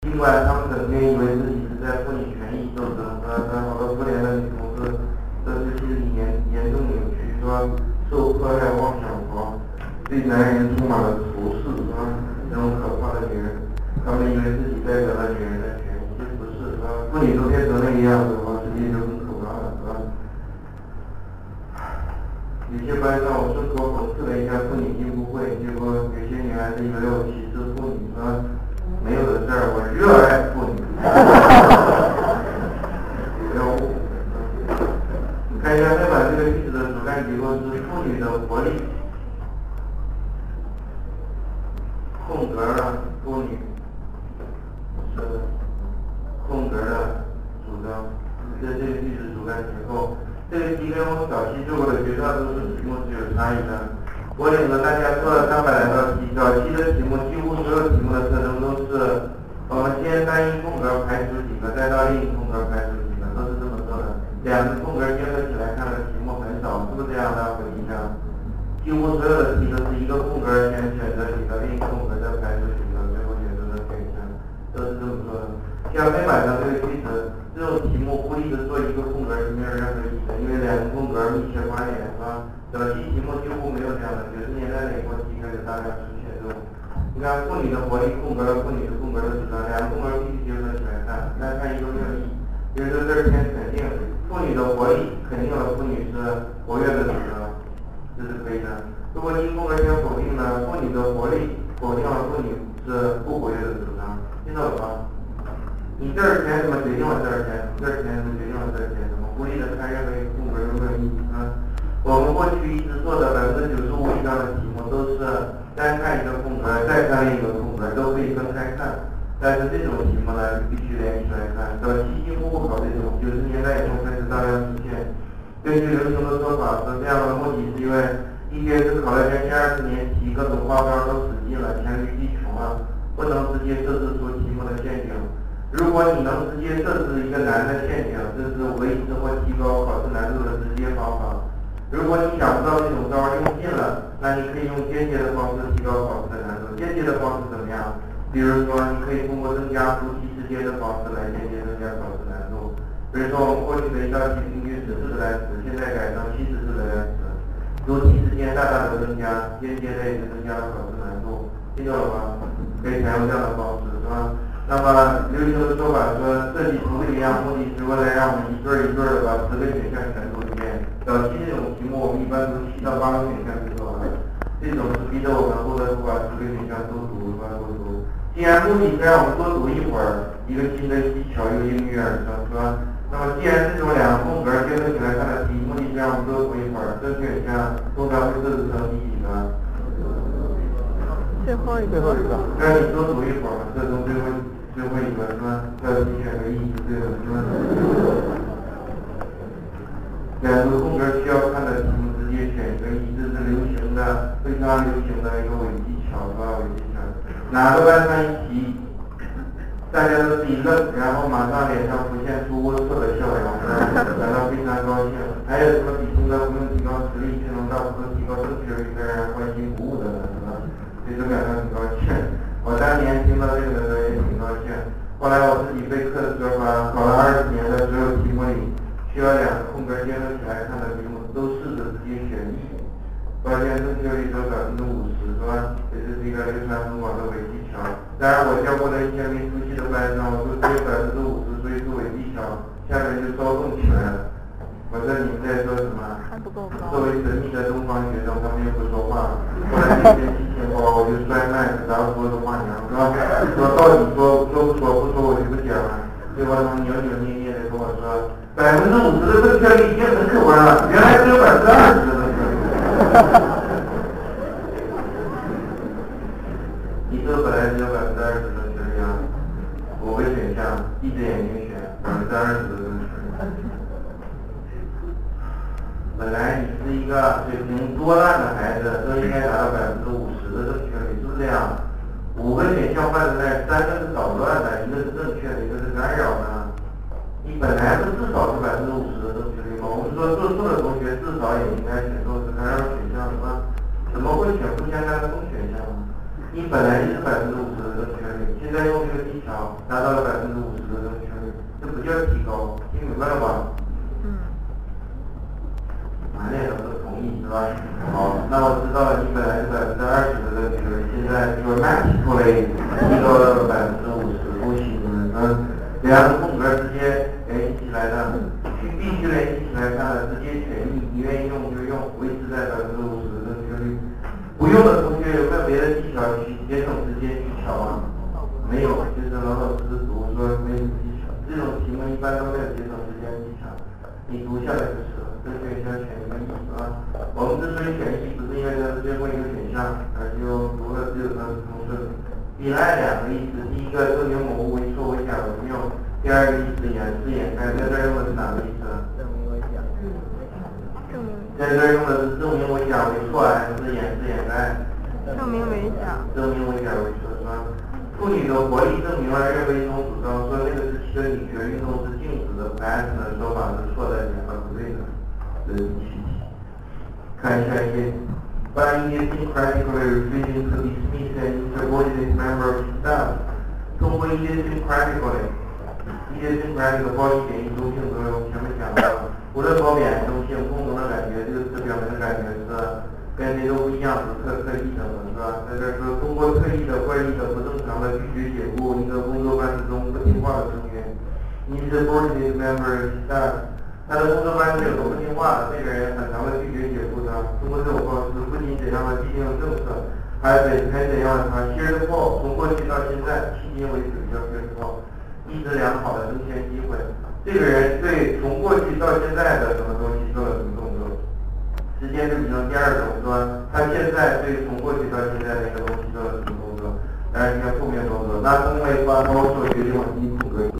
尽管他们整天以为自己是在妇女权益斗争，啊，但好多妇联的女同志，都是心理严严重扭曲，是吧？受迫害妄想狂，对男人充满了仇视，是吧？这种可怕的女人，他们以为自己代表了女人的权益，其实不是，是吧？妇女都变成那个样子的话，世界就很可怕了，是吧？有些班上我顺口讽刺了一下妇女进步会，结果有些女孩子以为我歧视妇女，是吧？没有的事儿，我热爱妇女。然后，你看一下这版这个句子的主干结构是妇女的活力，空格的妇女是空格的主张，这这个句子主干结构。这个题跟我早期做过的题目是有差异的。我领着大家做了三百来道题，早期的题目几乎所有题目的特征都是，我们先单一空格排除几个，再到另一空格排除几个，都是这么做的。两个空格结合起来看的题目很少，是不是这样的？回忆一下，几乎所有的题都是一个空格先选择几个，另一个空格再排除几个，最后选择的选项，都是这么做的。像黑板上这个句子。这种题目孤立的做一个空格是没有任何意义的，因为两个空格密切关联，是吧？早期题目几乎没有这样的，九十年代那一波题开始大量出现这种。你看妇女的活力空格和妇女的空格的主张，两个空格必须结合起来看，来看一个没有意义。比如说这儿先肯定妇女的活力肯定了妇女是活跃的主张，这是可以的。如果一空格先否定呢，妇女的活力否定了妇女是不活跃的主张，听懂了吗？你这儿填什么决定了这儿填，这儿填什么决定了这儿填什么，孤立的看任何一个空格有没有意义？我们过去一直做的百分之九十五以上的题目都是单看一个空格，再看一个空格，都可以分开看。但是这种题目呢，必须连起来看。早期几乎不考这种，九十年代以后开始大量出现。根据流行的说法，是这样的目的是因为一些是考了前期二十年题，各种花招都使尽了，黔驴技穷了，不能直接设置出题目的陷阱。如果你能直接设置一个难的陷阱，这是维持或提高考试。如果你想不到这种招用尽了，那你可以用间接的方式提高考试的难度。间接的方式怎么样？比如说，你可以通过增加读题时间的方式来间接增加考试难度。比如说，我们过去的一道题平均十四个单词，现在改成七十四个单词，读题时间大大的增加，间接的也就增加了考试难度。听懂了吗？可以采用这样的方式，是吧？那么流行的说法说设计图一样目的是为了让我们一对儿一对儿的把十个选项全。七到八个选项就做完了，这种是逼着我们不得不把十个选项都读，把都读。既然目的是让我们多读一会儿，一个新的技巧又应运而生，是吧？那么既然这种两个空格结合起来看的题，目的是让我们多读一会儿，这选项通常会设置成第几个？最后一个。最后一个。让你多读一会儿，这种最后。最后一个是吧？要选个意义对的是吧？两个空格需要看的题目直接选一个一，这是流行的、非常流行的一个伪技巧是吧？伪技巧。哪个班上一提，大家都是一愣，然后马上脸上浮现出龌龊的笑容，感到非常高兴。还有什么比现在不用提高实力就能大幅度提高正确率，让人欢欣鼓舞的呢？是吧？所以说感到很高兴。我当年听到这个的时候也挺高兴。后来我自己备课的时候把，考了二十年的所有题目里，需要两个空格结合起来看的题目，都试着直接选一，发现正确率只有百分之五十，是吧？这是一个流传很广的伪技巧。当然，我教过的一些没出息的班上，我说只有百分之五十，所以是伪技巧。下面就骚动起来了。我说你们在说什么？还不够高。作为神秘的东方学生，他们又不说话。后来那天。我就摔麦子，然后说的话娘是吧？说到底说说不说不说我就不讲了。结果他们扭扭捏捏的跟我说，百分之五十的正确率已经很可观了，原来只有百分之二十的正确率。你说本来只有百分之二十的正确率啊，五个选项，闭着眼睛选，百分之二十的正确率。本来你是一个水平多烂的孩子，都应该达到百分之五十的正确率，是不是这样？五个选项放在那，三个是捣乱的，一个是正确的，一个是干扰的。你本来不至少是百分之五十的正确率吗？我们说做错的同学至少也应该选错是干扰选项，是吧？怎么会选不相干的风选项呢？你本来就是百分之五十的正确率，现在用这个技巧，达达到了百分之五十的正确率，这听明白了吧？嗯。满脸都是同意是吧？好，那我知道了，你本来是百分之二十的正确率，现在 dramatically 提高了百分之五十，恭喜你们！嗯，两个空格直接联系起来的，必必须联系起来看的，直接权益，你愿意用就用，维持在百分之五十的正确率。不用的同学有没有别的技巧去节省时间技巧啊？没有，就是老老实实读，说没有技巧。这种般都没有节省时间技巧，你读下来就是了。这选项选一个意思啊。我们之所以选一，不是因为它是最后一个选项，而是用读了只有它是通顺。依赖两个意思，第一个证明某物为错为假为谬，第二个意思掩饰掩盖，在这儿用的是哪个意思？证明为假。证明。在这儿用的是证明为假为错还是掩饰掩盖？证明为假。证明为假为错是吧？妇女的活力证明了任何一种主张说那个是生理学运动是静止的男安全的说法是错的，也是不对的。这是第七题。看一下一些关于一些 critical refusing to dismiss an insubordinate member of staff，通过一些 incredibly，一些 critical 这的暴力性中性作用，前面讲到，无论褒贬中性，共同的感觉这个词表明的感觉是。跟谁都不一样，独特、特异等的是吧？在这儿说，通过特异的、怪异的、不正常的拒绝解雇一个工作班子中不听话的成员，insubordinate member of staff。他的工作班是有个不听话的，这个人很常的拒绝解雇他。通过这种方式，不仅怎样的制定政策，还得还怎样他 here's for 从过去到现在，迄今为止叫 here's for 一直良好的增添机会。这个人对从过去到现在的什么东西做了什么动作？时间是比较第二种，是现在对从过去到现在的一个东西做了什么工作？当然，应该负面工作。那因为把我所决定的。